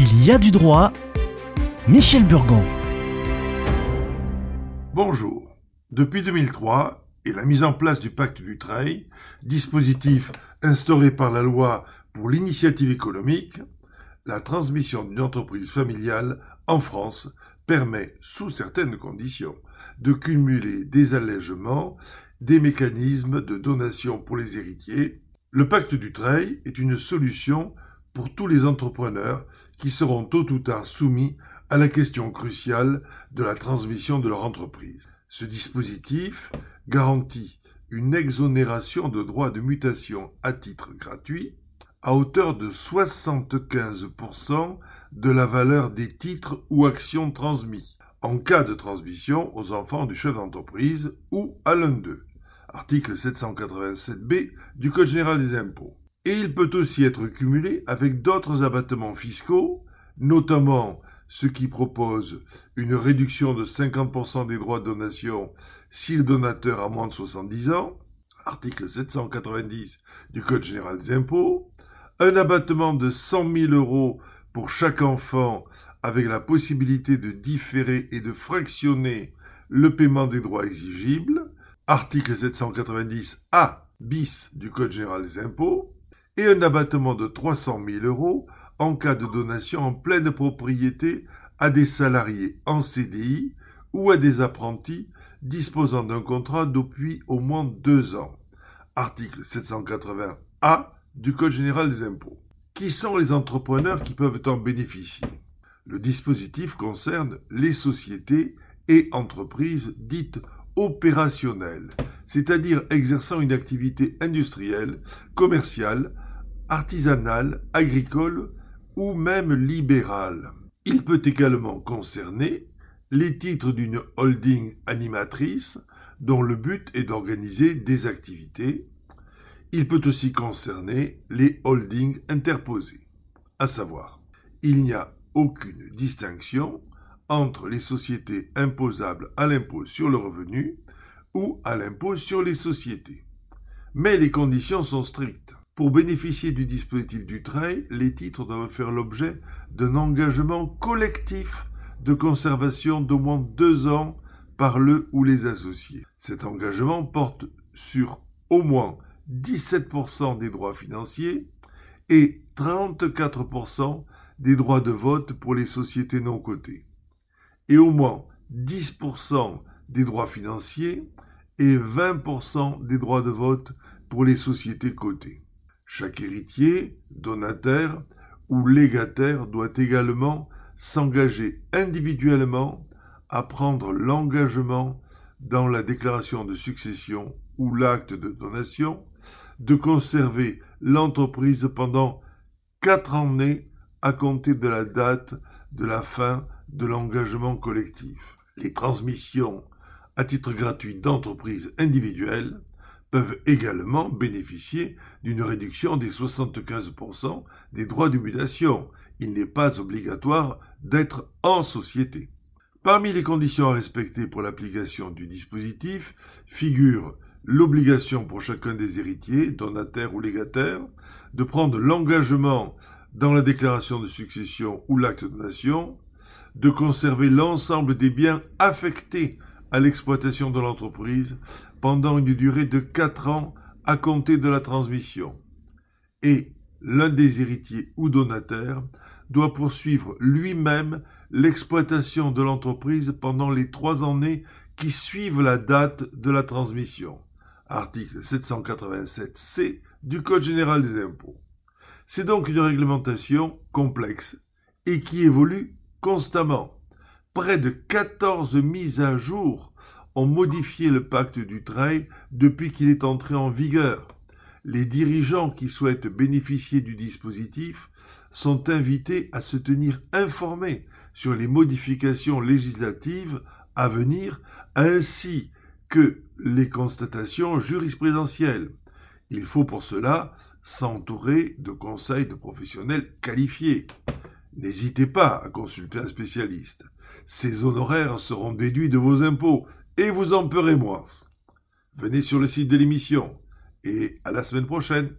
Il y a du droit. Michel Burgon. Bonjour. Depuis 2003 et la mise en place du pacte du trail, dispositif instauré par la loi pour l'initiative économique, la transmission d'une entreprise familiale en France permet, sous certaines conditions, de cumuler des allègements, des mécanismes de donation pour les héritiers. Le pacte du trail est une solution pour tous les entrepreneurs qui seront tôt ou tard soumis à la question cruciale de la transmission de leur entreprise. Ce dispositif garantit une exonération de droits de mutation à titre gratuit à hauteur de 75% de la valeur des titres ou actions transmis, en cas de transmission aux enfants du chef d'entreprise ou à l'un d'eux. Article 787b du Code général des impôts. Et il peut aussi être cumulé avec d'autres abattements fiscaux, notamment ceux qui proposent une réduction de 50% des droits de donation si le donateur a moins de 70 ans, article 790 du Code général des impôts, un abattement de 100 000 euros pour chaque enfant avec la possibilité de différer et de fractionner le paiement des droits exigibles, article 790 A bis du Code général des impôts, et un abattement de 300 000 euros en cas de donation en pleine propriété à des salariés en CDI ou à des apprentis disposant d'un contrat depuis au moins deux ans. Article 780A du Code général des impôts. Qui sont les entrepreneurs qui peuvent en bénéficier? Le dispositif concerne les sociétés et entreprises dites opérationnelles, c'est-à-dire exerçant une activité industrielle, commerciale, artisanale, agricole ou même libérale. Il peut également concerner les titres d'une holding animatrice dont le but est d'organiser des activités, il peut aussi concerner les holdings interposés, à savoir, il n'y a aucune distinction entre les sociétés imposables à l'impôt sur le revenu ou à l'impôt sur les sociétés. Mais les conditions sont strictes. Pour bénéficier du dispositif du trail, les titres doivent faire l'objet d'un engagement collectif de conservation d'au moins deux ans par le ou les associés. Cet engagement porte sur au moins 17% des droits financiers et 34% des droits de vote pour les sociétés non cotées, et au moins 10% des droits financiers et 20% des droits de vote pour les sociétés cotées. Chaque héritier, donataire ou légataire doit également s'engager individuellement à prendre l'engagement dans la déclaration de succession ou l'acte de donation de conserver l'entreprise pendant quatre années à compter de la date de la fin de l'engagement collectif. Les transmissions à titre gratuit d'entreprises individuelles peuvent également bénéficier d'une réduction des 75% des droits d'humiliation. Il n'est pas obligatoire d'être en société. Parmi les conditions à respecter pour l'application du dispositif figurent l'obligation pour chacun des héritiers, donataires ou légataires, de prendre l'engagement dans la déclaration de succession ou l'acte de donation, de conserver l'ensemble des biens affectés à l'exploitation de l'entreprise pendant une durée de 4 ans à compter de la transmission. Et l'un des héritiers ou donataires doit poursuivre lui-même l'exploitation de l'entreprise pendant les trois années qui suivent la date de la transmission article 787C du Code général des impôts. C'est donc une réglementation complexe et qui évolue constamment. Près de 14 mises à jour ont modifié le pacte du trail depuis qu'il est entré en vigueur. Les dirigeants qui souhaitent bénéficier du dispositif sont invités à se tenir informés sur les modifications législatives à venir ainsi que les constatations jurisprudentielles. Il faut pour cela s'entourer de conseils de professionnels qualifiés. N'hésitez pas à consulter un spécialiste. Ces honoraires seront déduits de vos impôts et vous en paierez moins. Venez sur le site de l'émission et à la semaine prochaine.